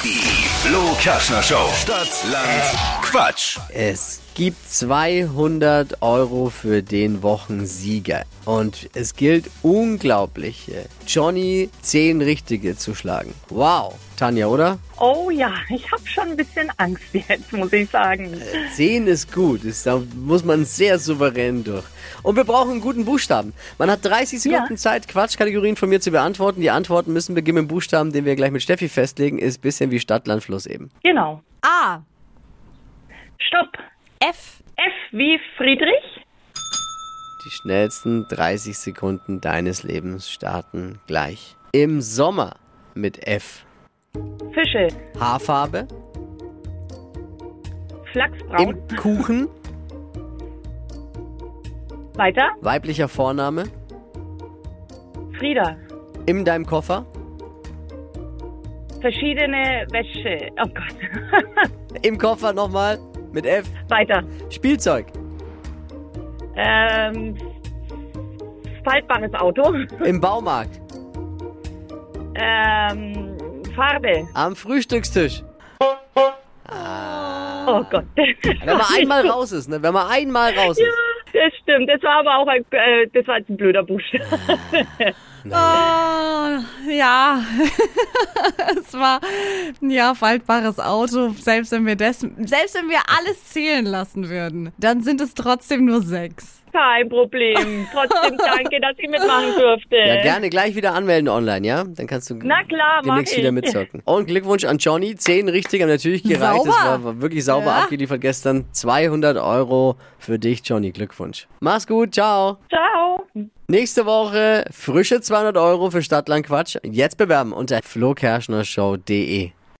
Die Flo Kaschner Show. Stadt, Land, Quatsch. Es gibt 200 Euro für den Wochensieger. Und es gilt unglaublich, äh, Johnny 10 Richtige zu schlagen. Wow. Tanja, oder? Oh ja, ich habe schon ein bisschen Angst jetzt, muss ich sagen. 10 ist gut. Ist, da muss man sehr souverän durch. Und wir brauchen einen guten Buchstaben. Man hat 30 Sekunden Ja. Zeit, Quatschkategorien von mir zu beantworten. Die Antworten müssen beginnen mit dem Buchstaben, den wir gleich mit Steffi festlegen. Ist ein bisschen wie Stadt, Land, Fluss eben. Genau. A. Stopp. F. F wie Friedrich. Die schnellsten 30 Sekunden deines Lebens starten gleich. Im Sommer mit F. Fische. Haarfarbe. Flachsbraun. Im Kuchen. Weiter. Weiblicher Vorname. Frieda. In deinem Koffer. Verschiedene Wäsche. Oh Gott. Im Koffer nochmal mit F. Weiter. Spielzeug. Ähm, faltbares Auto. Im Baumarkt. Ähm, Farbe. Am Frühstückstisch. Oh Gott. Wenn man einmal raus ist, ne? Wenn man einmal raus ist. Das stimmt. Das war aber auch ein, äh, das war jetzt ein blöder Buchstabe. Oh, ja. es war ja faltbares Auto. Selbst wenn wir das, selbst wenn wir alles zählen lassen würden, dann sind es trotzdem nur sechs. Kein Problem. Trotzdem danke, dass ich mitmachen durfte. Ja, gerne gleich wieder anmelden online, ja? Dann kannst du Na klar, demnächst wieder mitzocken. Und Glückwunsch an Johnny. Zehn richtig haben natürlich gereicht. Sauber. Das war, war wirklich sauber Ja. abgeliefert gestern. 200 Euro für dich, Johnny. Glückwunsch. Mach's gut. Ciao. Ciao. Nächste Woche frische 200 Euro für Stadtland Quatsch. Jetzt bewerben unter flokerschnershow.de.